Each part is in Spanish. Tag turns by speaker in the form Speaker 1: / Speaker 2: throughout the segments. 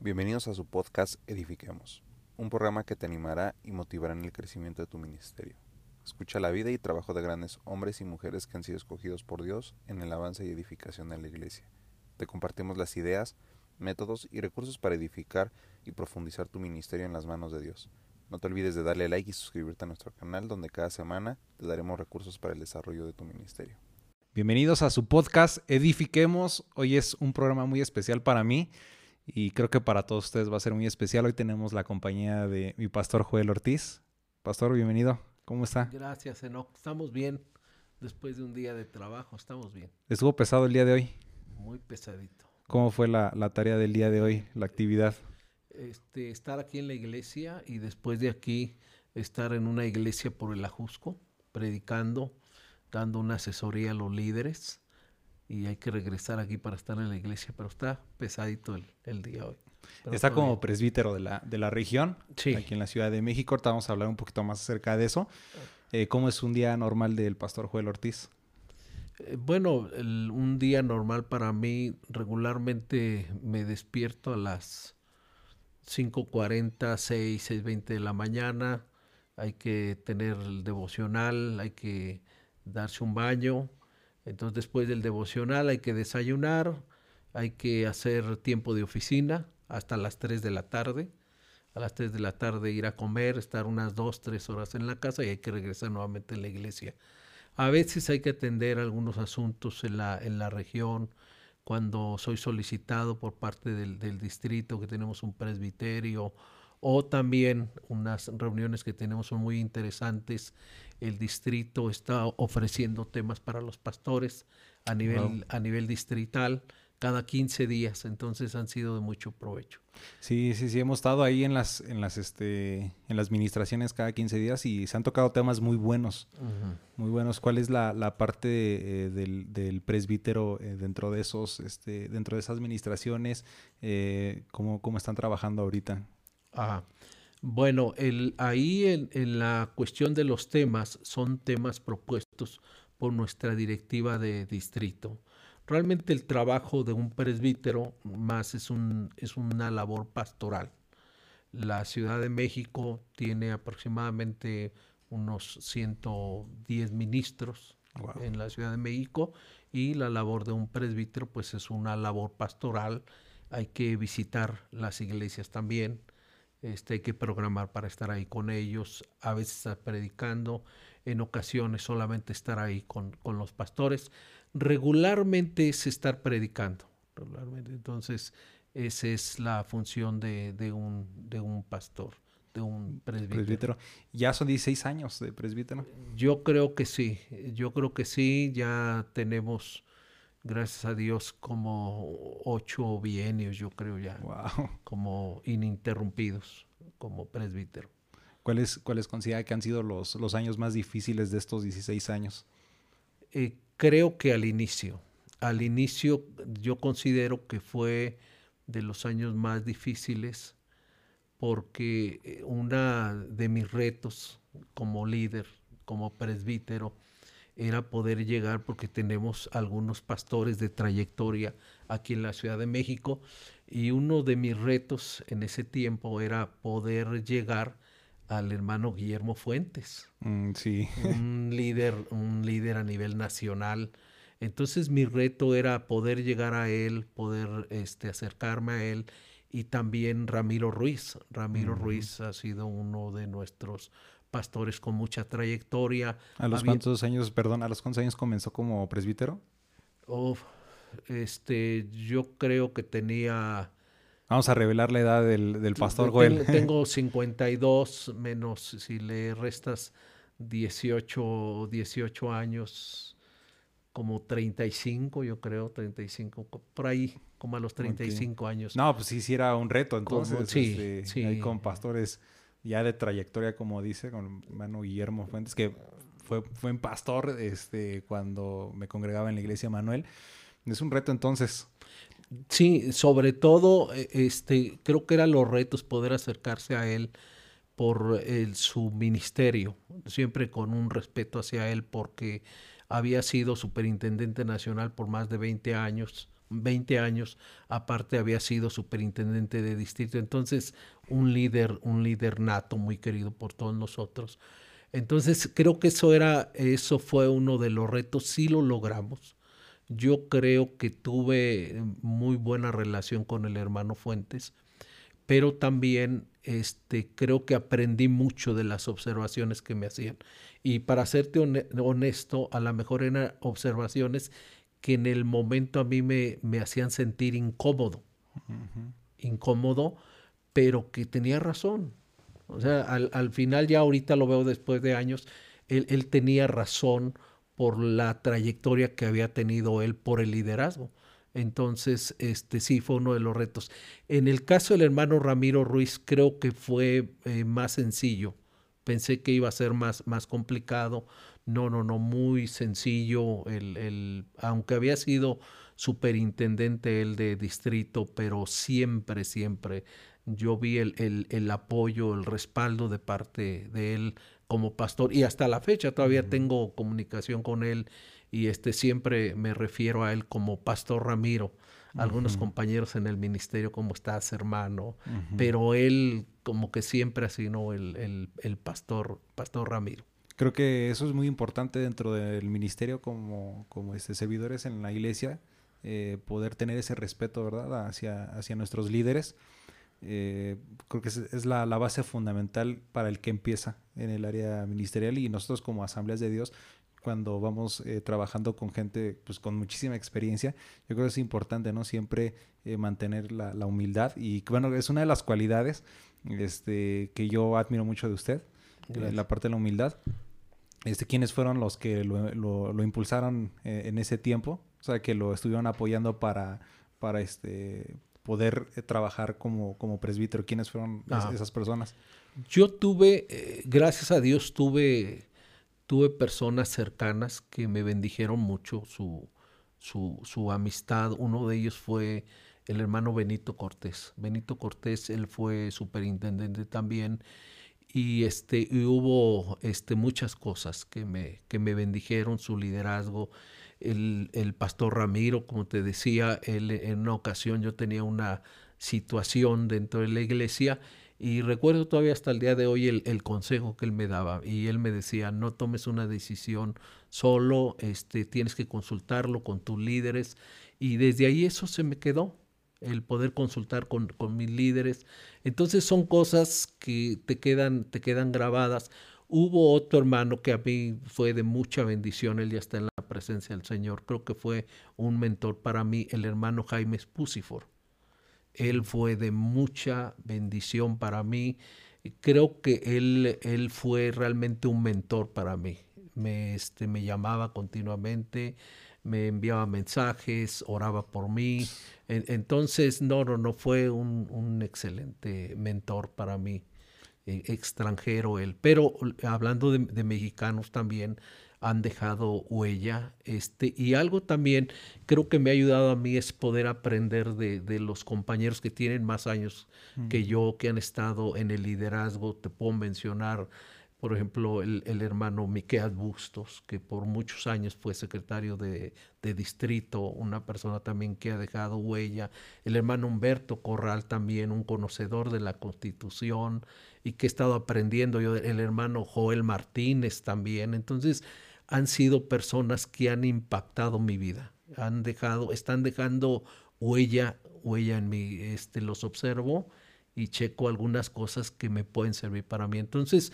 Speaker 1: Bienvenidos a su podcast Edifiquemos, un programa que te animará y motivará en el crecimiento de tu ministerio. Escucha la vida y trabajo de grandes hombres y mujeres que han sido escogidos por Dios en el avance y edificación de la iglesia. Te compartimos las ideas, métodos y recursos para edificar y profundizar tu ministerio en las manos de Dios. No te olvides de darle like y suscribirte a nuestro canal donde cada semana te daremos recursos para el desarrollo de tu ministerio.
Speaker 2: Bienvenidos a su podcast Edifiquemos. Hoy es un programa muy especial para mí y creo que para todos ustedes va a ser muy especial. Hoy tenemos la compañía de mi pastor Joel Ortiz. Pastor, bienvenido. ¿Cómo está?
Speaker 3: Gracias, Enoch. Estamos bien. Después de un día de trabajo, estamos bien.
Speaker 2: ¿Estuvo pesado el día de hoy?
Speaker 3: Muy pesadito.
Speaker 2: ¿Cómo fue la, la tarea del día de hoy, la actividad?
Speaker 3: Este, estar aquí en la iglesia y después de aquí estar en una iglesia por el Ajusco, predicando, dando una asesoría a los líderes y hay que regresar aquí para estar en la iglesia, pero está pesadito el, el día hoy. Pero
Speaker 2: Está como
Speaker 3: bien.
Speaker 2: presbítero de la, de la región,
Speaker 3: Sí.
Speaker 2: aquí en la Ciudad de México. Ahorita vamos a hablar un poquito más acerca de eso. Eh, ¿Cómo es un día normal del pastor Joel Ortiz?
Speaker 3: Eh, Bueno, el- un día normal para mí, regularmente me despierto a las 5.40, 6, 6.20 de la mañana. Hay que tener el devocional, hay que darse un baño. Entonces después del devocional hay que desayunar, hay que hacer tiempo de oficina hasta las 3 de la tarde. A las 3 de la tarde ir a comer, estar unas 2, 3 horas en la casa y hay que regresar nuevamente a la iglesia. A veces hay que atender algunos asuntos en la, en la región. Cuando soy solicitado por parte del, del distrito, que tenemos un presbiterio, o también unas reuniones que tenemos son muy interesantes. El distrito está ofreciendo temas para los pastores a nivel,
Speaker 2: Wow.
Speaker 3: a nivel distrital cada 15 días, entonces han sido de mucho provecho.
Speaker 2: Sí, sí, sí, hemos estado ahí en las, en las, este, en las ministraciones cada 15 días y se han tocado temas muy buenos, muy buenos. ¿Cuál es la, la parte eh, del, del presbítero eh, dentro de esos, este, dentro de esas administraciones? Eh, ¿cómo, ¿Cómo están trabajando ahorita?
Speaker 3: Ajá. Bueno, el, ahí en, en la cuestión de los temas son temas propuestos por nuestra directiva de distrito. Realmente el trabajo de un presbítero más es, un, es una labor pastoral. La Ciudad de México tiene aproximadamente unos 110 ministros
Speaker 2: Wow.
Speaker 3: en la Ciudad de México y la labor de un presbítero pues es una labor pastoral. Hay que visitar las iglesias también, este, hay que programar para estar ahí con ellos, a veces predicando, en ocasiones solamente estar ahí con, con los pastores. Regularmente es estar predicando, regularmente. Entonces, esa es la función de, de un, de un pastor, de un presbítero.
Speaker 2: Presbítero. Ya son 16 años de presbítero.
Speaker 3: Yo creo que sí, yo creo que sí, ya tenemos, gracias a Dios, como ocho bienios, yo creo ya,
Speaker 2: Wow.
Speaker 3: como ininterrumpidos, como presbítero.
Speaker 2: ¿Cuáles, ¿Cuáles considera que han sido los, los años más difíciles de estos 16 años?
Speaker 3: Eh, creo que al inicio, al inicio yo considero que fue de los años más difíciles porque eh, una de mis retos como líder, como presbítero, era poder llegar porque tenemos algunos pastores de trayectoria aquí en la Ciudad de México y uno de mis retos en ese tiempo era poder llegar al hermano Guillermo Fuentes
Speaker 2: Mm, sí.
Speaker 3: un líder, un líder a nivel nacional. Entonces mi reto era poder llegar a él, poder este, acercarme a él y también Ramiro Ruiz. Ramiro. Ruiz ha sido uno de nuestros pastores con mucha trayectoria.
Speaker 2: ¿A los
Speaker 3: Había-
Speaker 2: cuántos años, perdón, a los cuántos años comenzó como presbítero?
Speaker 3: Uf, este, yo creo que tenía...
Speaker 2: Vamos a revelar la edad del, del pastor Joel.
Speaker 3: Tengo 52 menos si le restas 18, 18 años, como 35, yo creo, 35, co- por ahí, como a los 35 años.
Speaker 2: No, pues sí, sí era un reto
Speaker 3: Como-
Speaker 2: entonces.
Speaker 3: sí,
Speaker 2: este,
Speaker 3: sí.
Speaker 2: Ahí con pastores ya de trayectoria, como dice, con hermano Guillermo Fuentes, que fue, fue pastor este, cuando me congregaba en la iglesia Manuel. Es un reto entonces.
Speaker 3: Sí, sobre todo, eh, este, creo que eran los retos poder acercarse a él por el, su ministerio, siempre con un respeto hacia él, porque había sido superintendente nacional por más de 20 años, 20 años, aparte había sido superintendente de distrito, entonces un líder, un líder nato muy querido por todos nosotros. Entonces creo que eso era, eso fue uno de los retos, sí lo logramos. Yo creo que tuve muy buena relación con el hermano Fuentes, pero también este, creo que aprendí mucho de las observaciones que me hacían. Y para serte honesto, a lo mejor eran observaciones que en el momento a mí me, me hacían sentir incómodo. Incómodo, pero que tenía razón. O sea, al, al, final ya ahorita lo veo después de años, él, él, tenía razón por la trayectoria que había tenido él por el liderazgo. Entonces, este sí fue uno de los retos. En el caso del hermano Ramiro Ruiz, creo que fue eh, más sencillo. Pensé que iba a ser más, más complicado. No, no, no, muy sencillo. El, el, aunque había sido superintendente él de distrito, pero siempre, siempre yo vi el, el, el, apoyo, el respaldo de parte de él como pastor y hasta la fecha todavía tengo comunicación con él y este siempre me refiero a él como Pastor Ramiro. Algunos compañeros en el ministerio, ¿cómo estás, hermano? Pero él como que siempre ha sido el, el, el, pastor, Pastor Ramiro.
Speaker 2: Creo que eso es muy importante dentro del ministerio como, como este, servidores en la iglesia, eh, poder tener ese respeto, ¿verdad?, hacia, hacia nuestros líderes. Eh, creo que es, es la, la, base fundamental para el que empieza en el área ministerial y nosotros como asambleas de Dios cuando vamos eh, trabajando con gente pues con muchísima experiencia, yo creo que es importante, ¿no? Siempre eh, mantener la, la, humildad y bueno, es una de las cualidades este, que yo admiro mucho de usted, eh, la parte de la humildad. Este, ¿Quiénes fueron los que lo, lo, lo impulsaron eh, en ese tiempo? O sea, que lo estuvieron apoyando para, para este, poder trabajar como, como presbítero. ¿Quiénes fueron es, esas personas?
Speaker 3: Yo tuve, gracias a Dios, tuve tuve personas cercanas que me bendijeron mucho su, su, su, amistad. Uno de ellos fue el hermano Benito Cortés. Benito Cortés, él fue superintendente también. Y, este, y hubo este, muchas cosas que me, que me bendijeron, su liderazgo. El, el pastor Ramiro, como te decía, él, en una ocasión yo tenía una situación dentro de la iglesia y recuerdo todavía hasta el día de hoy el, el, consejo que él me daba. Y él me decía, no tomes una decisión solo, este, tienes que consultarlo con tus líderes. Y desde ahí eso se me quedó, el poder consultar con, con mis líderes. Entonces son cosas que te quedan, te quedan grabadas. Hubo otro hermano que a mí fue de mucha bendición, él ya está en la presencia del Señor. Creo que fue un mentor para mí, el hermano Jaime Spusifor él fue de mucha bendición para mí. Creo que él, él fue realmente un mentor para mí. Me, este, me llamaba continuamente, me enviaba mensajes, oraba por mí. Entonces, no, no, no fue un, un excelente mentor para mí, eh, extranjero él. Pero hablando de, de mexicanos también, han dejado huella. Este, y algo también creo que me ha ayudado a mí es poder aprender de, de los compañeros que tienen más años mm. que yo, que han estado en el liderazgo. Te puedo mencionar, por ejemplo, el, hermano Miquel Bustos, que por muchos años fue secretario de, de, distrito, una persona también que ha dejado huella. El hermano Humberto Corral también, un conocedor de la Constitución y que he estado aprendiendo yo, el hermano Joel Martínez también. Entonces, han sido personas que han impactado mi vida, han dejado, están dejando huella, huella en mí, este, los observo y checo algunas cosas que me pueden servir para mí. Entonces,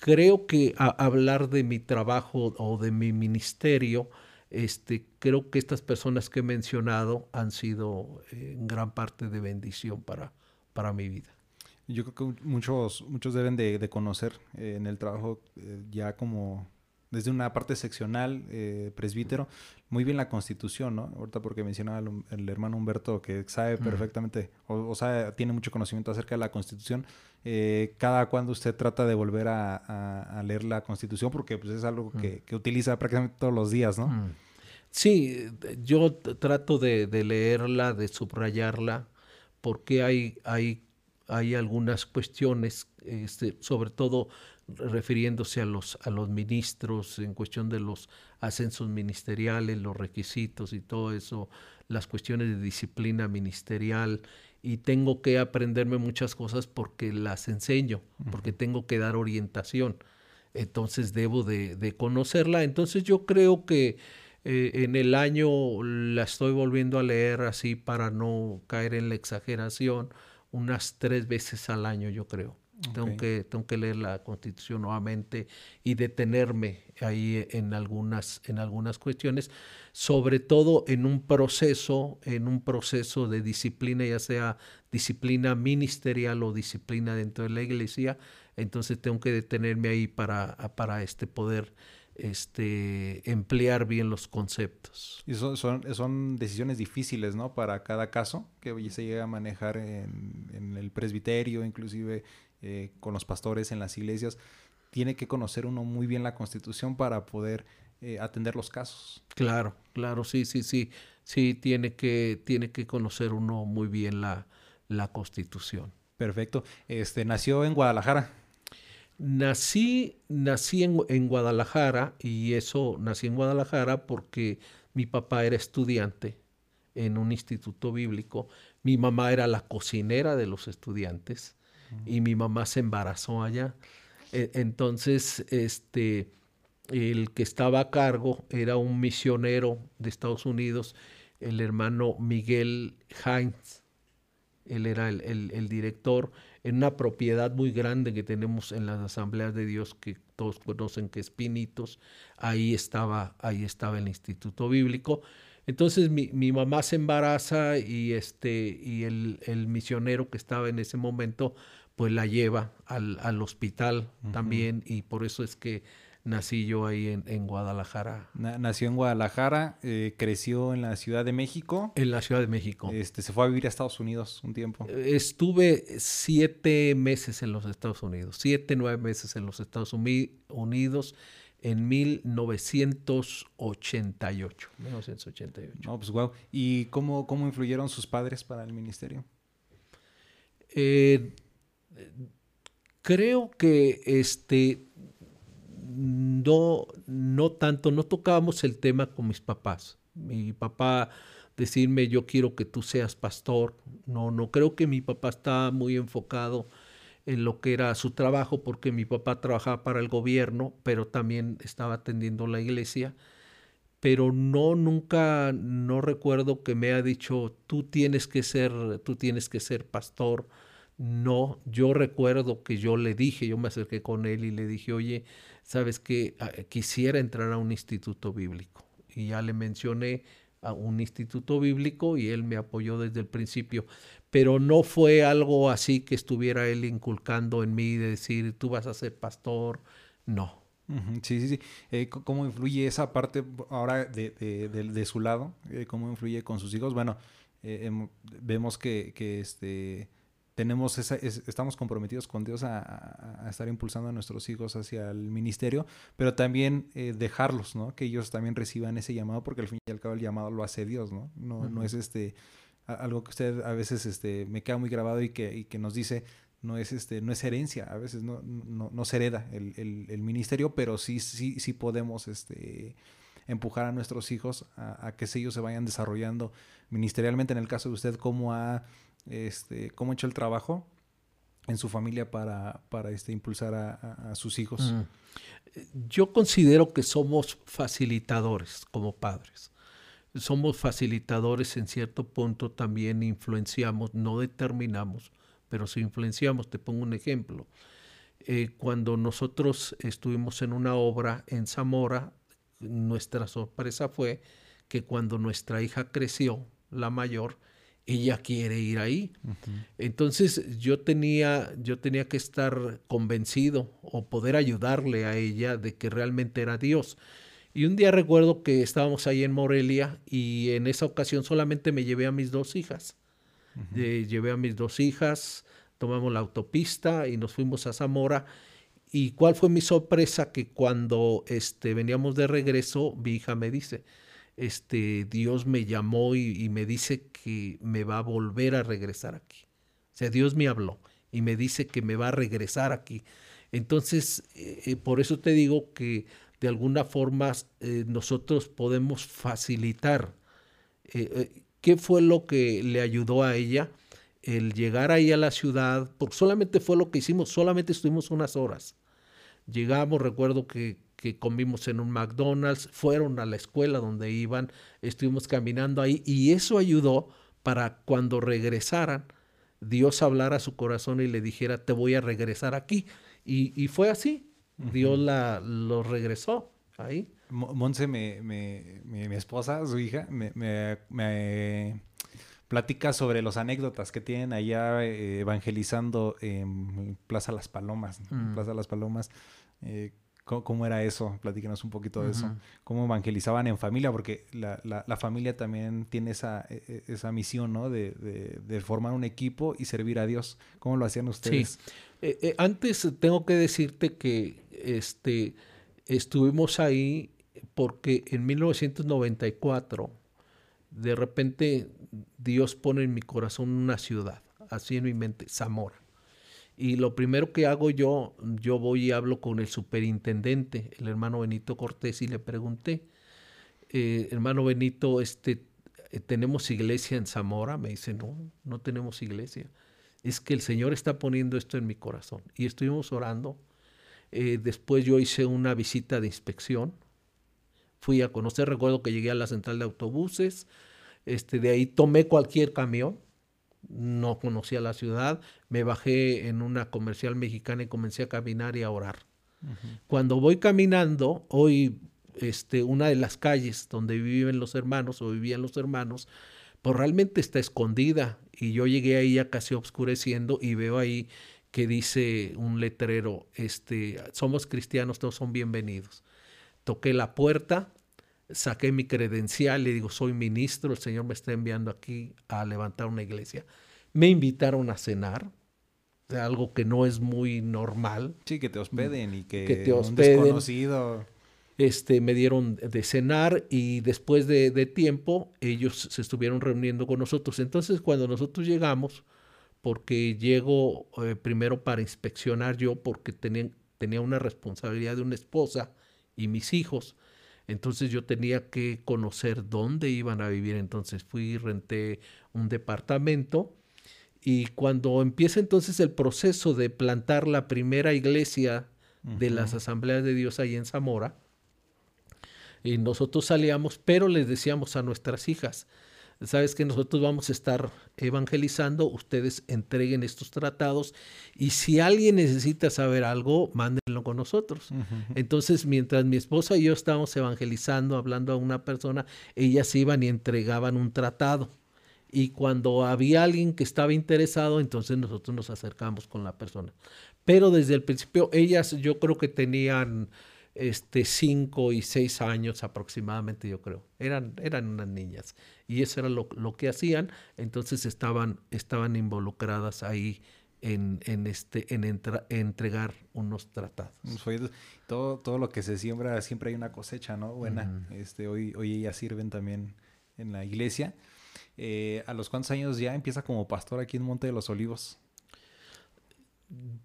Speaker 3: creo que hablar de mi trabajo o de mi ministerio, este, creo que estas personas que he mencionado han sido eh, en gran parte de bendición para, para mi vida.
Speaker 2: Yo creo que muchos, muchos deben de, de conocer eh, en el trabajo eh, ya como desde una parte seccional, eh, presbítero, muy bien la constitución, ¿no? Ahorita porque mencionaba el, el hermano Humberto que sabe perfectamente, o, o sea, tiene mucho conocimiento acerca de la constitución. Eh, cada cuando usted trata de volver a, a, a, leer la constitución, porque pues es algo que, que, utiliza prácticamente todos los días, ¿no?
Speaker 3: Sí, yo trato de, de leerla, de subrayarla, porque hay, hay hay algunas cuestiones, este, sobre todo refiriéndose a los, a los ministros en cuestión de los ascensos ministeriales, los requisitos y todo eso, las cuestiones de disciplina ministerial y tengo que aprenderme muchas cosas porque las enseño, porque tengo que dar orientación. Entonces debo de, conocerla. Entonces yo creo que eh, en el año la estoy volviendo a leer así para no caer en la exageración, unas tres veces al año yo creo. Tengo, que, tengo que leer la constitución nuevamente y detenerme ahí en algunas, en algunas cuestiones, sobre todo en un proceso, en un proceso de disciplina, ya sea disciplina ministerial o disciplina dentro de la iglesia, entonces tengo que detenerme ahí para, para este poder este, emplear bien los conceptos.
Speaker 2: Y son, son, decisiones difíciles, ¿no? Para cada caso que se llega a manejar en, en el presbiterio, inclusive eh, con los pastores en las iglesias, tiene que conocer uno muy bien la constitución para poder eh, atender los casos.
Speaker 3: Claro, claro, sí, sí, sí, sí, tiene que, tiene que conocer uno muy bien la, la constitución.
Speaker 2: Perfecto. Este, nació en Guadalajara.
Speaker 3: Nací, nací en, en, Guadalajara y eso nací en Guadalajara porque mi papá era estudiante en un instituto bíblico, mi mamá era la cocinera de los estudiantes y mi mamá se embarazó allá. E, entonces, este, el que estaba a cargo era un misionero de Estados Unidos, el hermano Miguel Heinz. Él era el, director en una propiedad muy grande que tenemos en las asambleas de Dios que todos conocen que es Pinitos. Ahí estaba, ahí estaba el Instituto Bíblico. Entonces mi, mi mamá se embaraza y, este, y el, el misionero que estaba en ese momento pues la lleva al, al hospital también y por eso es que nací yo ahí en, en Guadalajara.
Speaker 2: nació en Guadalajara, eh, creció en la Ciudad de México.
Speaker 3: En la Ciudad de México.
Speaker 2: Este, se fue a vivir a Estados Unidos un tiempo.
Speaker 3: Estuve siete meses en los Estados Unidos, siete, nueve meses en los Estados Unidos en 1988. 1988.
Speaker 2: No, pues wow. ¿Y cómo, cómo influyeron sus padres para el ministerio?
Speaker 3: Eh, creo que este no, no tanto, no tocábamos el tema con mis papás. Mi papá decirme yo quiero que tú seas pastor. No, no creo que mi papá estaba muy enfocado en lo que era su trabajo, porque mi papá trabajaba para el gobierno, pero también estaba atendiendo la iglesia. Pero no, nunca, no recuerdo que me ha dicho, tú tienes que ser, tú tienes que ser pastor no, yo recuerdo que yo le dije, yo me acerqué con él y le dije, oye, sabes que ah, quisiera entrar a un instituto bíblico. Y ya le mencioné a un instituto bíblico y él me apoyó desde el principio. Pero no fue algo así que estuviera él inculcando en mí de decir, tú vas a ser pastor. No.
Speaker 2: Sí, sí, sí. Eh, ¿Cómo influye esa parte ahora de, de, su lado? Eh, ¿Cómo influye con sus hijos? Bueno, eh, vemos que, que este tenemos esa, estamos comprometidos con Dios a, estar impulsando a nuestros hijos hacia el ministerio, pero también eh, dejarlos, ¿no? Que ellos también reciban ese llamado, porque al fin y al cabo el llamado lo hace Dios, ¿no? No, no es este algo que usted a veces este, me queda muy grabado y que, y que nos dice, no es este, no es herencia, a veces no, no, no se hereda el, el, el, ministerio, pero sí, sí, sí podemos este empujar a nuestros hijos a, a que ellos se vayan desarrollando ministerialmente. En el caso de usted, ¿cómo ha este, cómo ha hecho el trabajo en su familia para, para este, impulsar a, sus hijos? Mm.
Speaker 3: Yo considero que somos facilitadores como padres. Somos facilitadores en cierto punto, también influenciamos, no determinamos, pero sí influenciamos. Te pongo un ejemplo. Eh, cuando nosotros estuvimos en una obra en Zamora, nuestra sorpresa fue que cuando nuestra hija creció, la mayor, ella quiere ir ahí. Entonces yo tenía, yo tenía que estar convencido o poder ayudarle a ella de que realmente era Dios. Y un día recuerdo que estábamos ahí en Morelia y en esa ocasión solamente me llevé a mis dos hijas. Eh, llevé a mis dos hijas, tomamos la autopista y nos fuimos a Zamora. ¿Y cuál fue mi sorpresa? Que cuando este, veníamos de regreso, mi hija me dice, este, Dios me llamó y, me dice que me va a volver a regresar aquí. O sea, Dios me habló y me dice que me va a regresar aquí. Entonces, eh, eh, por eso te digo que de alguna forma eh, nosotros podemos facilitar. ¿Qué fue lo que le ayudó a ella? El llegar ahí a la ciudad, porque solamente fue lo que hicimos, solamente estuvimos unas horas. Llegamos, recuerdo que, que comimos en un McDonald's, fueron a la escuela donde iban, estuvimos caminando ahí y eso ayudó para cuando regresaran, Dios hablara a su corazón y le dijera, te voy a regresar aquí. Y, fue así. Dios la, lo regresó ahí.
Speaker 2: Monse, me, mi esposa, su hija, me, platica sobre los anécdotas que tienen allá eh, evangelizando en Plaza Las Palomas. Mm. Plaza Las Palomas. Eh, ¿Cómo, era eso? Platíquenos un poquito de eso. ¿Cómo evangelizaban en familia? Porque la, la, familia también tiene esa, e, e, esa misión, ¿no? De, de, formar un equipo y servir a Dios. ¿Cómo lo hacían ustedes?
Speaker 3: Sí. Eh, eh, antes tengo que decirte que este, estuvimos ahí porque en 1994 de repente Dios pone en mi corazón una ciudad, así en mi mente, Zamora. Y lo primero que hago yo, yo voy y hablo con el superintendente, el hermano Benito Cortés, y le pregunté, eh, hermano Benito, este, eh, ¿tenemos iglesia en Zamora? Me dice, no, no tenemos iglesia. Es que el Señor está poniendo esto en mi corazón. Y estuvimos orando. Eh, después yo hice una visita de inspección. Fui a conocer, recuerdo que llegué a la central de autobuses. Este, de ahí tomé cualquier camión no conocía la ciudad, me bajé en una comercial mexicana y comencé a caminar y a orar. Cuando voy caminando, hoy este, una de las calles donde viven los hermanos o vivían los hermanos, pues realmente está escondida y yo llegué ahí ya casi oscureciendo y veo ahí que dice un letrero, este, somos cristianos, todos son bienvenidos. Toqué la puerta, saqué mi credencial, le digo, soy ministro, el Señor me está enviando aquí a levantar una iglesia. Me invitaron a cenar, algo que no es muy normal.
Speaker 2: Sí, que te hospeden y que, te hospeden. Un desconocido.
Speaker 3: Este, me dieron de cenar y después de, tiempo ellos se estuvieron reuniendo con nosotros. Entonces cuando nosotros llegamos, porque llego eh, primero para inspeccionar yo, porque tenía, tenía una responsabilidad de una esposa y mis hijos, entonces yo tenía que conocer dónde iban a vivir. Entonces fui y renté un departamento. Y cuando empieza entonces el proceso de plantar la primera iglesia de las asambleas de Dios ahí en Zamora, y nosotros salíamos, pero les decíamos a nuestras hijas, sabes que nosotros vamos a estar evangelizando, ustedes entreguen estos tratados y si alguien necesita saber algo, mándenlo con nosotros. Entonces, mientras mi esposa y yo estábamos evangelizando, hablando a una persona, ellas iban y entregaban un tratado. Y cuando había alguien que estaba interesado, entonces nosotros nos acercamos con la persona. Pero desde el principio, ellas yo creo que tenían este, cinco y seis años aproximadamente, yo creo. Eran, eran unas niñas. Y eso era lo, que hacían. Entonces estaban, estaban involucradas ahí en, en, este, en entregar unos tratados.
Speaker 2: Todo, todo lo que se siembra, siempre hay una cosecha, ¿no? Buena. este, hoy, hoy ellas sirven también en la iglesia. Eh, ¿A los cuántos años ya empieza como pastor aquí en Monte de los Olivos?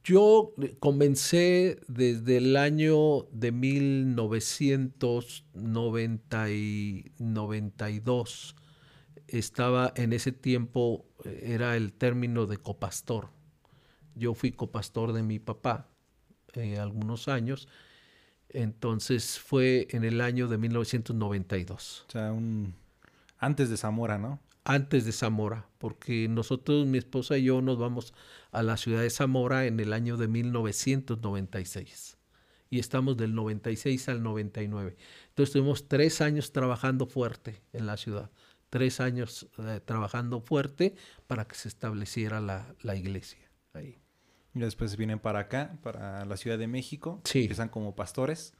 Speaker 3: Yo comencé desde el año de 1992. Estaba en ese tiempo, era el término de copastor. Yo fui copastor de mi papá eh, algunos años. Entonces fue en el año de 1992.
Speaker 2: O sea, un... antes de Zamora, ¿no?
Speaker 3: Antes de Zamora, porque nosotros, mi esposa y yo, nos vamos a la ciudad de Zamora en el año de 1996 y estamos del 96 al 99. Entonces tuvimos tres años trabajando fuerte en la ciudad, tres años eh, trabajando fuerte para que se estableciera la, iglesia ahí.
Speaker 2: Y después vienen para acá, para la Ciudad de México.
Speaker 3: Sí.
Speaker 2: Empiezan como pastores.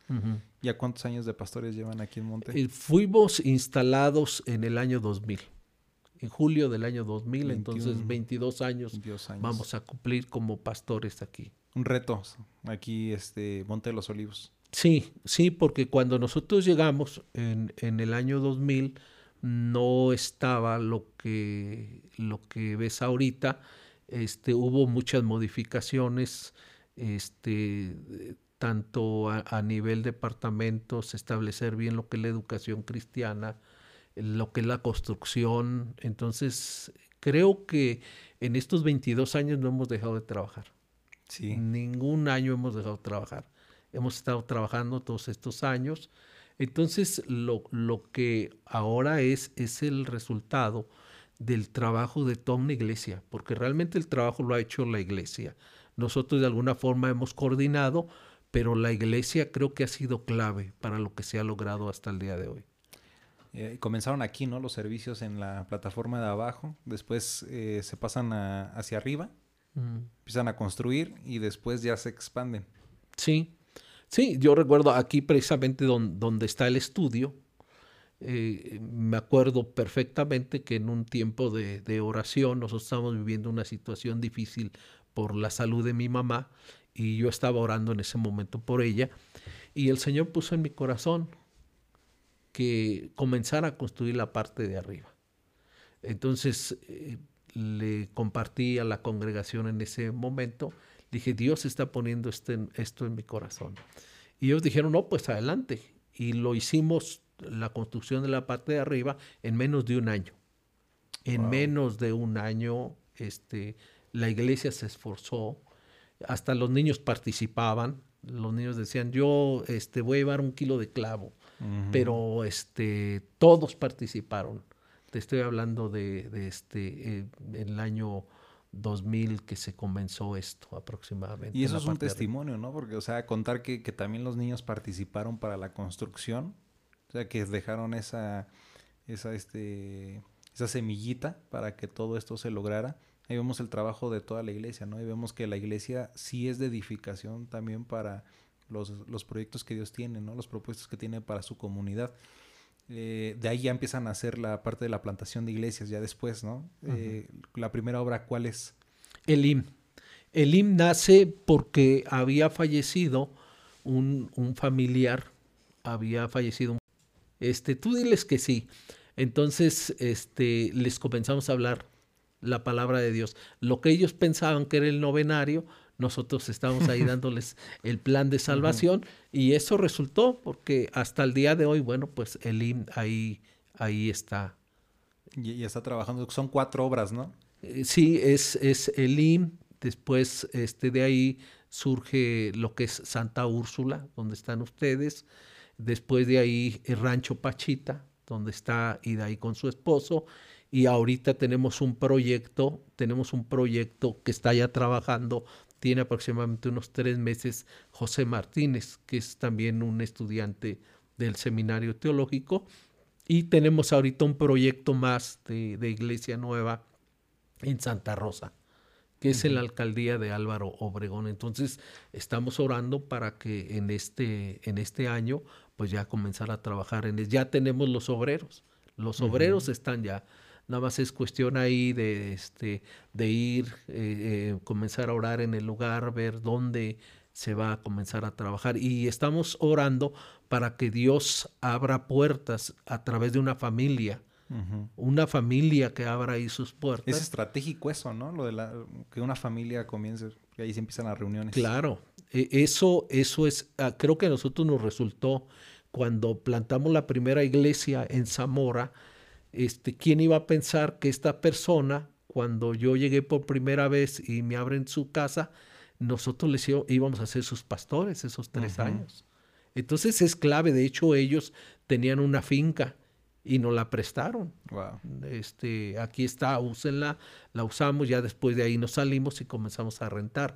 Speaker 2: ¿Ya cuántos años de pastores llevan aquí en Monte?
Speaker 3: Eh, fuimos instalados en el año 2000 en julio del año 2000, entonces 22 años, vamos a cumplir como pastores aquí.
Speaker 2: Un reto aquí, este, Monte de los Olivos.
Speaker 3: Sí, sí, porque cuando nosotros llegamos en, en el año 2000 no estaba lo que, lo que ves ahorita. este, hubo muchas modificaciones, este, tanto a, nivel departamentos, establecer bien lo que es la educación cristiana, lo que es la construcción. Entonces, creo que en estos 22 años no hemos dejado de trabajar. Sí. Ningún año hemos dejado de trabajar. Hemos estado trabajando todos estos años. Entonces, lo, lo que ahora es, es el resultado del trabajo de toda una iglesia, porque realmente el trabajo lo ha hecho la iglesia. Nosotros de alguna forma hemos coordinado, pero la iglesia creo que ha sido clave para lo que se ha logrado hasta el día de hoy.
Speaker 2: Eh, comenzaron aquí, ¿no? Los servicios en la plataforma de abajo, después eh, se pasan hacia arriba, empiezan a construir y después ya se expanden.
Speaker 3: Sí, sí, yo recuerdo aquí precisamente donde está el estudio, eh, me acuerdo perfectamente que en un tiempo de, oración nosotros estábamos viviendo una situación difícil por la salud de mi mamá y yo estaba orando en ese momento por ella y el Señor puso en mi corazón que comenzara a construir la parte de arriba. Entonces eh, le compartí a la congregación en ese momento, dije, Dios está poniendo este, esto en mi corazón. Y ellos dijeron, no, pues adelante. Y lo hicimos la construcción de la parte de arriba en menos de un año. En menos de un año, este, la iglesia se esforzó, hasta los niños participaban, los niños decían, yo este, voy a llevar un kilo de clavo, pero este, todos participaron. Te estoy hablando de, este, eh, el año 2000 que se comenzó esto aproximadamente.
Speaker 2: Y eso es un testimonio, ¿no? Porque, o sea, contar que, que, también los niños participaron para la construcción, sea, que dejaron esa, esa, este, esa semillita para que todo esto se lograra. Ahí vemos el trabajo de toda la iglesia, ¿no? Y vemos que la iglesia sí es de edificación también para los, los proyectos que Dios tiene, ¿no? Los propuestos que tiene para su comunidad. Eh, de ahí ya empiezan a hacer la parte de la plantación de iglesias, ya después, ¿no? Eh, la primera obra, ¿cuál es?
Speaker 3: El IM. El IM nace porque había fallecido un, un familiar, había fallecido un este, tú diles que sí. Entonces, este, les comenzamos a hablar la palabra de Dios. Lo que ellos pensaban que era el novenario, nosotros estamos ahí dándoles el plan de salvación y eso resultó porque hasta el día de hoy, bueno, pues el IM ahí, ahí está.
Speaker 2: Y, está trabajando, son cuatro obras, ¿no?
Speaker 3: Eh, sí, es, es el IM, después este, de ahí surge lo que es Santa Úrsula, donde están ustedes, Después de ahí el Rancho Pachita, donde está ahí con su esposo. Y ahorita tenemos un proyecto, tenemos un proyecto que está ya trabajando, tiene aproximadamente unos tres meses, José Martínez, que es también un estudiante del seminario teológico. Y tenemos ahorita un proyecto más de, de Iglesia Nueva en Santa Rosa que es en la alcaldía de Álvaro Obregón. Entonces, estamos orando para que en este, en este año, pues ya comenzar a trabajar en Ya tenemos los obreros, los obreros están ya. Nada más es cuestión ahí de, este, de ir, eh, eh, comenzar a orar en el lugar, ver dónde se va a comenzar a trabajar. Y estamos orando para que Dios abra puertas a través de una familia una familia que abra ahí sus puertas.
Speaker 2: Es estratégico eso, ¿no? Lo de la, que una familia comience, que ahí se empiezan las reuniones.
Speaker 3: Claro, e, eso, eso es, ah, creo que a nosotros nos resultó cuando plantamos la primera iglesia en Zamora, este, ¿quién iba a pensar que esta persona, cuando yo llegué por primera vez y me abren su casa, nosotros les íbamos a ser sus pastores esos tres años? Entonces es clave, de hecho ellos tenían una finca y nos la prestaron. Este, aquí está, úsenla, la usamos, ya después de ahí nos salimos y comenzamos a rentar.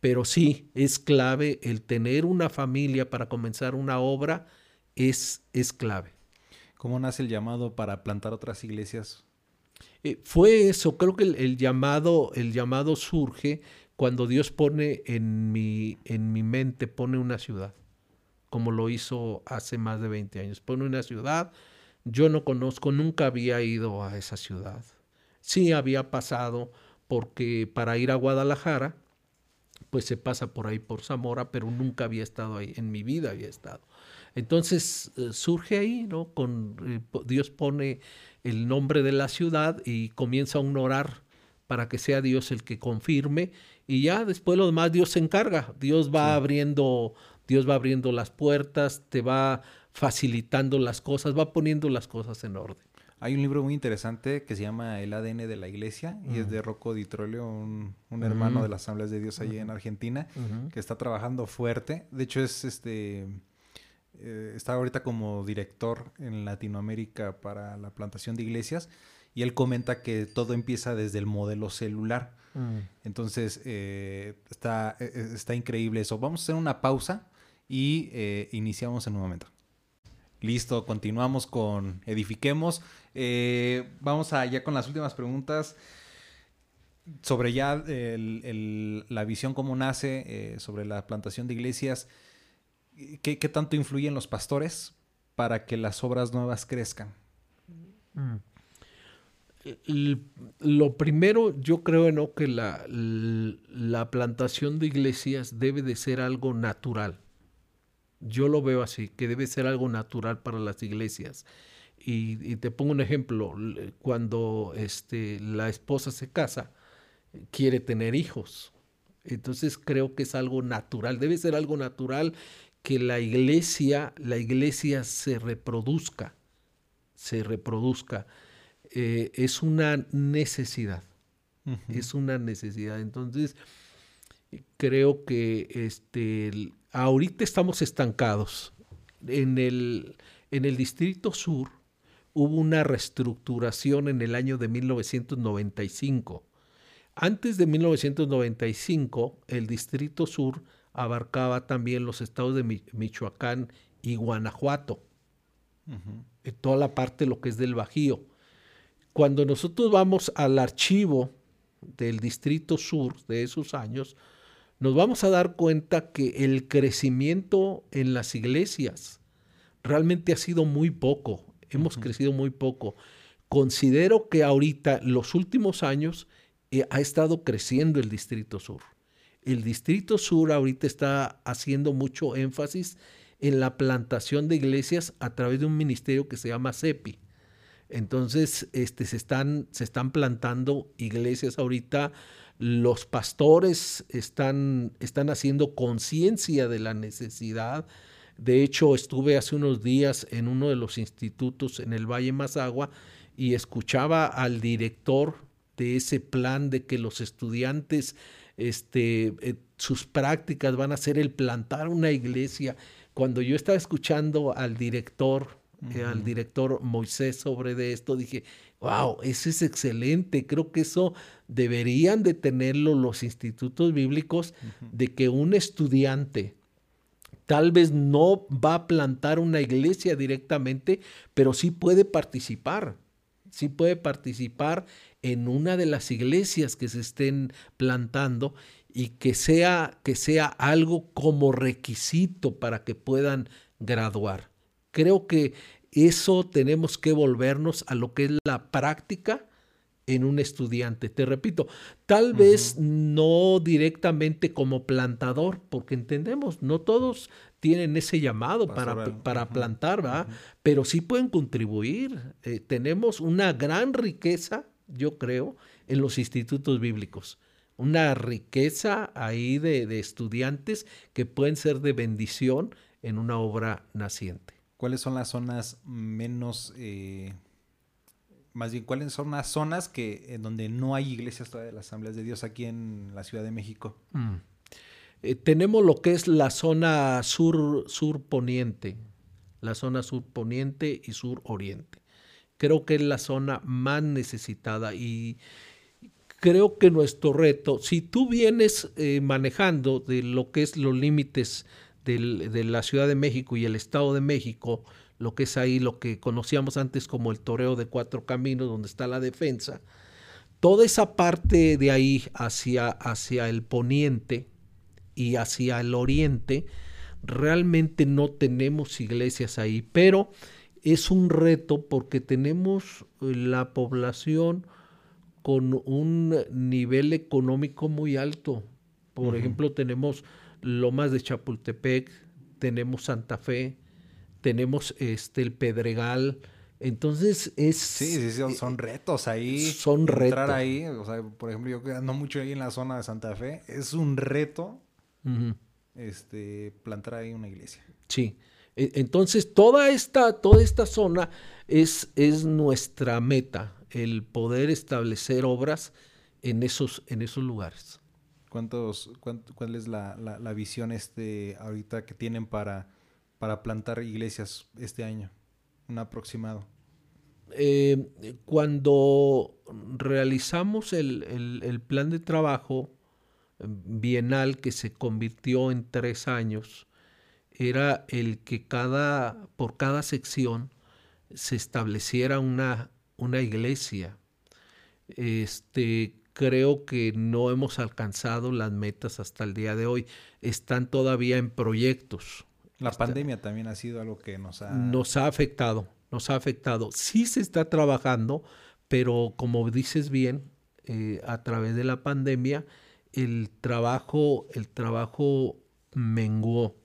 Speaker 3: Pero sí, es clave el tener una familia para comenzar una obra, es, es clave.
Speaker 2: ¿Cómo nace el llamado para plantar otras iglesias?
Speaker 3: Eh, fue eso, creo que el, llamado, el llamado surge cuando Dios pone en mi, en mi mente, pone una ciudad, como lo hizo hace más de 20 años. Pone una ciudad, yo no conozco, nunca había ido a esa ciudad. Sí había pasado porque para ir a Guadalajara, pues se pasa por ahí por Zamora, pero nunca había estado ahí, en mi vida había estado. Entonces eh, surge ahí, ¿no? Con, eh, Dios pone el nombre de la ciudad y comienza a orar para que sea Dios el que confirme y ya después lo demás Dios se encarga. Dios va abriendo, Dios va abriendo las puertas, te va facilitando las cosas, va poniendo las cosas en orden.
Speaker 2: Hay un libro muy interesante que se llama El ADN de la Iglesia y es mm. de Rocco Di Trolio, un, hermano de las Asambleas de Dios allí en Argentina, que está trabajando fuerte. De hecho, es este eh, está ahorita como director en Latinoamérica para la plantación de iglesias y él comenta que todo empieza desde el modelo celular. Mm. Entonces, eh, está, e, e, está increíble eso. Vamos a hacer una pausa y eh, iniciamos en un momento. Listo, continuamos con Edifiquemos. Eh, vamos allá con las últimas preguntas sobre ya la visión cómo nace, eh, sobre la plantación de iglesias. ¿Qué, tanto influyen los pastores para que las obras nuevas crezcan?
Speaker 3: Mm. Lo primero, yo creo ¿no? que la, la plantación de iglesias debe de ser algo natural yo lo veo así, que debe ser algo natural para las iglesias. Y, te pongo un ejemplo, cuando este, la esposa se casa, quiere tener hijos. Entonces creo que es algo natural, debe ser algo natural que la iglesia, la iglesia se reproduzca, se reproduzca. Eh, es una necesidad, es una necesidad. Entonces, creo que este, ahorita estamos estancados. En el, en el Distrito Sur hubo una reestructuración en el año de 1995. Antes de 1995, el Distrito Sur abarcaba también los estados de Michoacán y Guanajuato, en toda la parte de lo que es del Bajío. Cuando nosotros vamos al archivo del Distrito Sur de esos años, nos vamos a dar cuenta que el crecimiento en las iglesias realmente ha sido muy poco. Hemos crecido muy poco. Considero que ahorita, los últimos años, eh, ha estado creciendo el Distrito Sur. El Distrito Sur ahorita está haciendo mucho énfasis en la plantación de iglesias a través de un ministerio que se llama CEPI. Entonces, este, se, están, se están plantando iglesias ahorita los pastores están, están haciendo conciencia de la necesidad. De hecho, estuve hace unos días en uno de los institutos en el Valle Mazagua y escuchaba al director de ese plan de que los estudiantes, este, eh, sus prácticas van a ser el plantar una iglesia. Cuando yo estaba escuchando al director, eh, al director Moisés sobre de esto, dije, wow, eso es excelente. Creo que eso deberían de tenerlo los institutos bíblicos, de que un estudiante tal vez no va a plantar una iglesia directamente, pero sí puede participar, sí puede participar en una de las iglesias que se estén plantando y que sea, que sea algo como requisito para que puedan graduar. Creo que eso tenemos que volvernos a lo que es la práctica en un estudiante. Te repito, tal vez no directamente como plantador, porque entendemos, no todos tienen ese llamado para, para, plantar, ¿verdad? Pero sí pueden contribuir. Eh, tenemos una gran riqueza, yo creo, en los institutos bíblicos. Una riqueza ahí de, de estudiantes que pueden ser de bendición en una obra naciente.
Speaker 2: ¿Cuáles son las zonas menos eh, más bien, ¿cuáles son las zonas que, en donde no hay iglesias todavía de las asambleas de Dios aquí en la Ciudad de México? Mm.
Speaker 3: Eh, tenemos lo que es la zona sur, sur poniente, la zona sur poniente y sur oriente. Creo que es la zona más necesitada y creo que nuestro reto, si tú vienes eh, manejando de lo que es los límites de la Ciudad de México y el Estado de México, lo que es ahí, lo que conocíamos antes como el toreo de cuatro caminos, donde está la defensa, toda esa parte de ahí hacia, hacia el poniente y hacia el oriente, realmente no tenemos iglesias ahí, pero es un reto porque tenemos la población con un nivel económico muy alto. Por ejemplo, tenemos Lomas de Chapultepec, tenemos Santa Fe, tenemos este, el Pedregal, Entonces es...
Speaker 2: Sí, sí, son retos ahí.
Speaker 3: Son retos.
Speaker 2: Entrar ahí, o sea, por ejemplo, yo que ando mucho ahí en la zona de Santa Fe, es un reto este, plantar ahí una iglesia.
Speaker 3: Sí. E, entonces, toda esta, toda esta zona es, es nuestra meta, el poder establecer obras en esos, en esos lugares.
Speaker 2: ¿Cuántos, ¿Cuál es la, la, visión este ahorita que tienen para, para plantar iglesias este año? Un aproximado.
Speaker 3: Eh, cuando realizamos el, el, el, plan de trabajo bienal que se convirtió en tres años, era el que cada, por cada sección se estableciera una, una iglesia. Este, creo que no hemos alcanzado las metas hasta el día de hoy. Están todavía en proyectos.
Speaker 2: La pandemia también ha sido algo que nos ha...
Speaker 3: Nos ha afectado, nos ha afectado. Sí se está trabajando, pero como dices bien, eh, a través de la pandemia, el trabajo, el trabajo menguó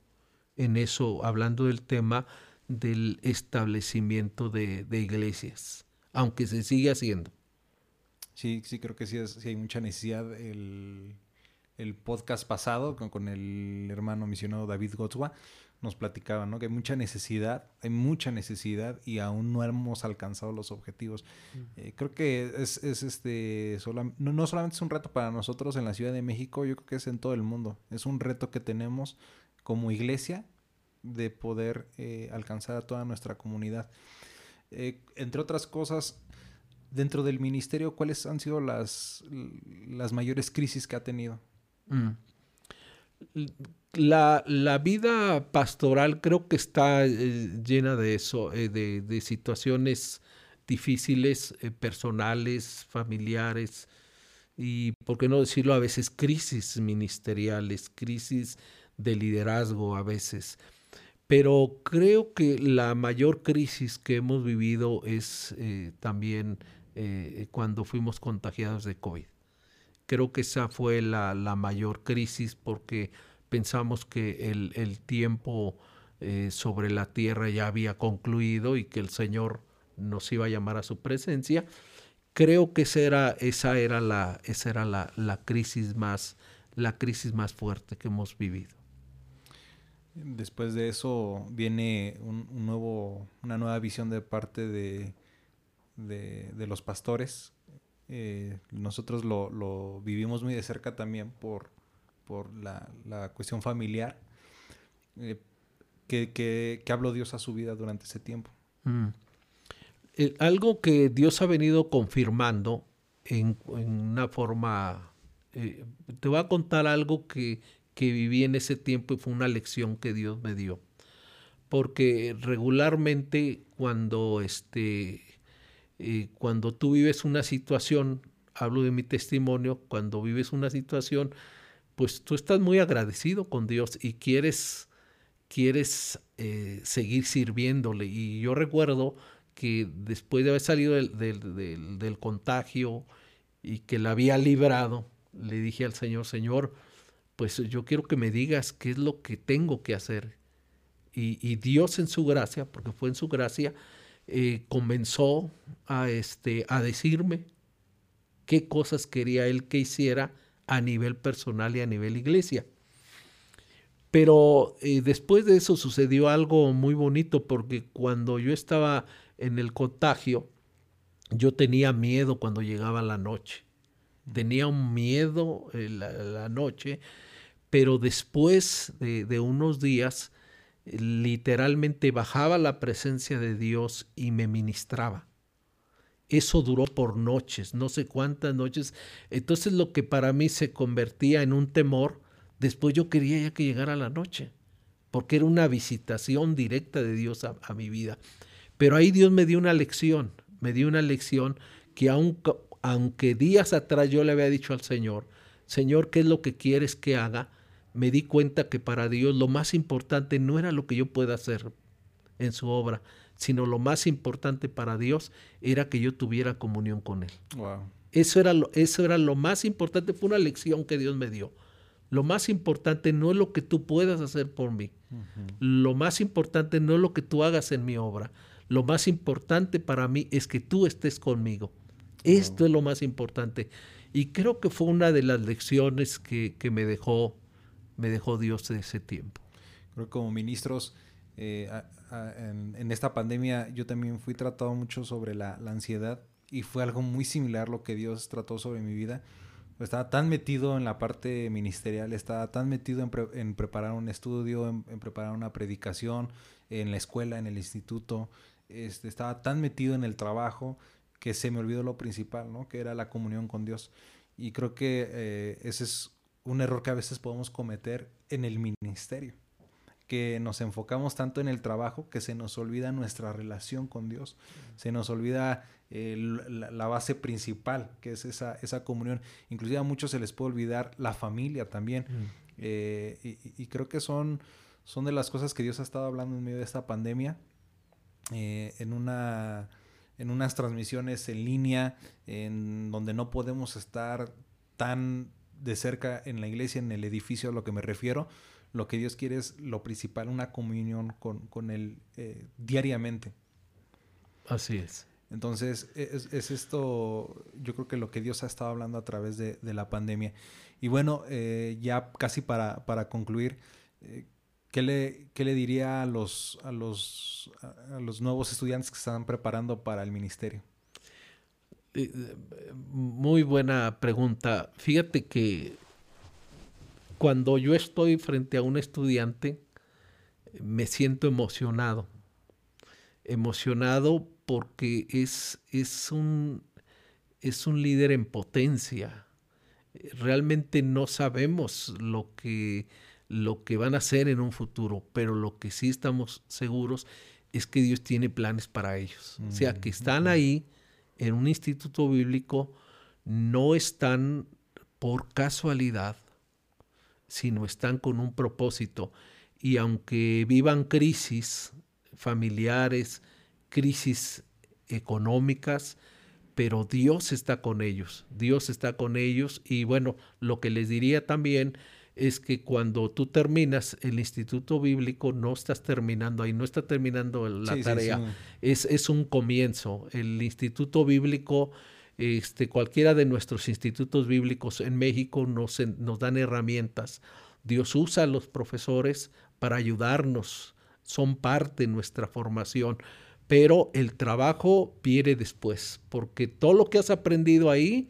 Speaker 3: en eso, hablando del tema del establecimiento de, iglesias, aunque se sigue haciendo.
Speaker 2: Sí, sí, creo que sí, hay mucha necesidad. El, podcast pasado con, el hermano misionado David Gotzwa nos platicaba, ¿no? Que hay mucha necesidad, hay mucha necesidad y aún no hemos alcanzado los objetivos. Eh, creo que es, este, no, solamente es un reto para nosotros en la Ciudad de México, yo creo que es en todo el mundo. Es un reto que tenemos como iglesia de poder eh, alcanzar a toda nuestra comunidad. Eh, entre otras cosas, dentro del ministerio, ¿cuáles han sido las, las mayores crisis que ha tenido? Mm.
Speaker 3: La, la, vida pastoral creo que está eh, llena de eso, de, de, situaciones difíciles, personales, familiares y, por qué no decirlo, a veces crisis ministeriales, crisis de liderazgo a veces. Pero creo que la mayor crisis que hemos vivido es eh, también eh, cuando fuimos contagiados de COVID. Creo que esa fue la, mayor crisis porque pensamos que el, tiempo eh, sobre la tierra ya había concluido y que el Señor nos iba a llamar a su presencia. Creo que esa era, esa era, la, esa era la, la crisis más, la crisis más fuerte que hemos vivido.
Speaker 2: Después de eso viene un, nuevo, una nueva visión de parte de, de, los pastores. Eh, nosotros lo, vivimos muy de cerca también por, por la, cuestión familiar. Eh, que, habló Dios a su vida durante ese tiempo. Mm.
Speaker 3: algo que Dios ha venido confirmando en, una forma... Eh, te voy a contar algo que, que viví en ese tiempo y fue una lección que Dios me dio. Porque regularmente cuando, este, eh, cuando tú vives una situación, hablo de mi testimonio, cuando vives una situación, pues tú estás muy agradecido con Dios y quieres, quieres eh, seguir sirviéndole. Y yo recuerdo que después de haber salido del, del, del contagio y que la había librado, le dije al Señor, Señor, pues yo quiero que me digas qué es lo que tengo que hacer. Y, Dios en su gracia, porque fue en su gracia, eh, comenzó a, este, a decirme qué cosas quería Él que hiciera a nivel personal y a nivel iglesia. Pero eh, después de eso sucedió algo muy bonito, porque cuando yo estaba en el contagio, yo tenía miedo cuando llegaba la noche. Tenía un miedo eh, la noche pero después de, unos días, literalmente bajaba la presencia de Dios y me ministraba. Eso duró por noches, no sé cuántas noches. Entonces lo que para mí se convertía en un temor, después yo quería ya que llegara la noche, porque era una visitación directa de Dios a, a mi vida. Pero ahí Dios me dio una lección, me dio una lección que aunque días atrás yo le había dicho al Señor, Señor, ¿qué es lo que quieres que haga? Me di cuenta que para Dios lo más importante no era lo que yo pueda hacer en su obra, sino lo más importante para Dios era que yo tuviera comunión con Él. Eso, era lo, eso era lo más importante, fue una lección que Dios me dio. Lo más importante no es lo que tú puedas hacer por mí. Lo más importante no es lo que tú hagas en mi obra. Lo más importante para mí es que tú estés conmigo. Esto es lo más importante. Y creo que fue una de las lecciones que, me, dejó, me dejó Dios de ese tiempo.
Speaker 2: Creo que como ministros, eh, en, esta pandemia yo también fui tratado mucho sobre la, ansiedad y fue algo muy similar lo que Dios trató sobre mi vida. Estaba tan metido en la parte ministerial, estaba tan metido en, preparar un estudio, en, preparar una predicación, en la escuela, en el instituto. Este, estaba tan metido en el trabajo que se me olvidó lo principal, ¿no? Que era la comunión con Dios. Y creo que eh, ese es un error que a veces podemos cometer en el ministerio, que nos enfocamos tanto en el trabajo que se nos olvida nuestra relación con Dios, se nos olvida eh, la, base principal, que es esa, esa comunión. Inclusive a muchos se les puede olvidar la familia también. Eh, y, creo que son, son de las cosas que Dios ha estado hablando en medio de esta pandemia. en una en unas transmisiones en línea, en donde no podemos estar tan de cerca en la iglesia, en el edificio a lo que me refiero. Lo que Dios quiere es lo principal, una comunión con, Él eh, diariamente.
Speaker 3: Así es.
Speaker 2: Entonces, es, esto, yo creo que lo que Dios ha estado hablando a través de, la pandemia. Y bueno, eh, ya casi para, para concluir, eh, ¿Qué le, le diría a los, a, los, a los nuevos estudiantes que están preparando para el ministerio?
Speaker 3: Eh, muy buena pregunta. Fíjate que cuando yo estoy frente a un estudiante, me siento emocionado. Emocionado porque es, es, un, es un líder en potencia. Realmente no sabemos lo que lo que van a hacer en un futuro, pero lo que sí estamos seguros es que Dios tiene planes para ellos. o sea, que están ahí en un instituto bíblico, no están por casualidad, sino están con un propósito. Y aunque vivan crisis familiares, crisis económicas, pero Dios está con ellos, Dios está con ellos. Y bueno, lo que les diría también es que cuando tú terminas el instituto bíblico no estás terminando ahí, no está terminando la tarea, Es, es, un comienzo. El instituto bíblico, este, cualquiera de nuestros institutos bíblicos en México nos, nos dan herramientas. Dios usa a los profesores para ayudarnos, son parte de nuestra formación, pero el trabajo viene después, porque todo lo que has aprendido ahí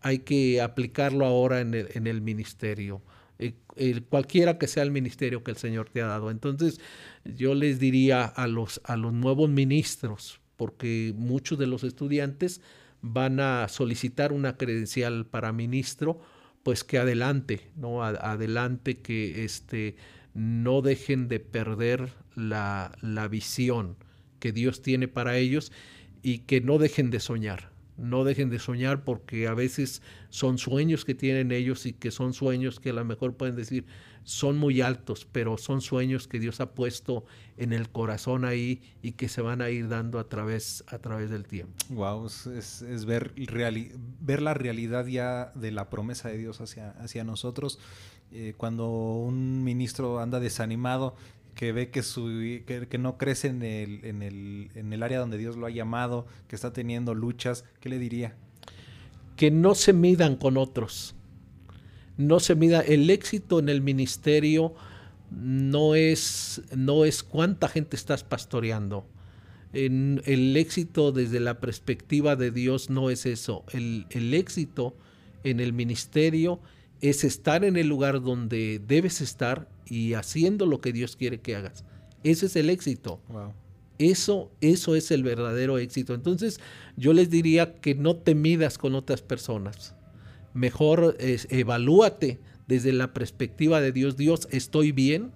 Speaker 3: hay que aplicarlo ahora en el, en el ministerio. Eh, cualquiera que sea el ministerio que el Señor te ha dado. Entonces, yo les diría a los, a los nuevos ministros, porque muchos de los estudiantes van a solicitar una credencial para ministro, pues que adelante, ¿no? adelante que este, no dejen de perder la, la visión que Dios tiene para ellos y que no dejen de soñar no dejen de soñar porque a veces son sueños que tienen ellos y que son sueños que a lo mejor pueden decir son muy altos, pero son sueños que Dios ha puesto en el corazón ahí y que se van a ir dando a través, a través del tiempo.
Speaker 2: Wow, es, ver, ver la realidad ya de la promesa de Dios hacia, hacia nosotros. Eh, cuando un ministro anda desanimado, que ve que, su, que, no crece en el, en, el, en el área donde Dios lo ha llamado, que está teniendo luchas, ¿qué le diría?
Speaker 3: Que no se midan con otros. No se mida. El éxito en el ministerio no es, no es cuánta gente estás pastoreando. En, el éxito desde la perspectiva de Dios no es eso. El, el éxito en el ministerio es estar en el lugar donde debes estar y haciendo lo que Dios quiere que hagas. Ese es el éxito. Eso, eso es el verdadero éxito. Entonces, yo les diría que no te midas con otras personas. Mejor evalúate desde la perspectiva de Dios. Dios, ¿estoy bien?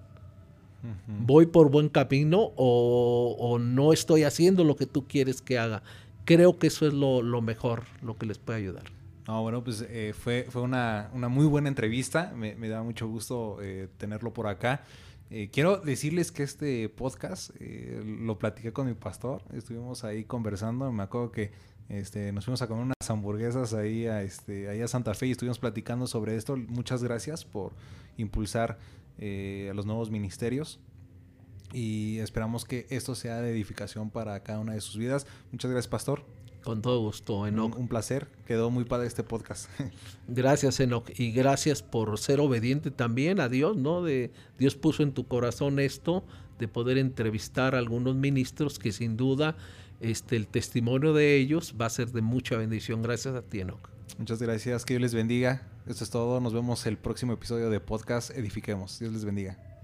Speaker 3: ¿Voy por buen camino o, no estoy haciendo lo que tú quieres que haga? Creo que eso es lo, lo mejor, lo que les puede ayudar.
Speaker 2: No, bueno, pues eh, fue, fue una, muy buena entrevista. Me, da mucho gusto eh, tenerlo por acá. Eh, quiero decirles que este podcast lo platiqué con mi pastor. Estuvimos ahí conversando. Me acuerdo que este, nos fuimos a comer unas hamburguesas ahí a, este, ahí a Santa Fe y estuvimos platicando sobre esto. Muchas gracias por impulsar a los nuevos ministerios. y esperamos que esto sea de edificación para cada una de sus vidas. Muchas gracias, Pastor.
Speaker 3: Con todo gusto, Enoch.
Speaker 2: Un, placer. Quedó muy padre este podcast.
Speaker 3: gracias, Enoch. Y gracias por ser obediente también a Dios, ¿no? De, Dios puso en tu corazón esto de poder entrevistar a algunos ministros que sin duda este, el testimonio de ellos va a ser de mucha bendición. Gracias a ti, Enoch.
Speaker 2: Muchas gracias. Que Dios les bendiga. Esto es todo. Nos vemos el próximo episodio de podcast Edifiquemos. Dios les bendiga.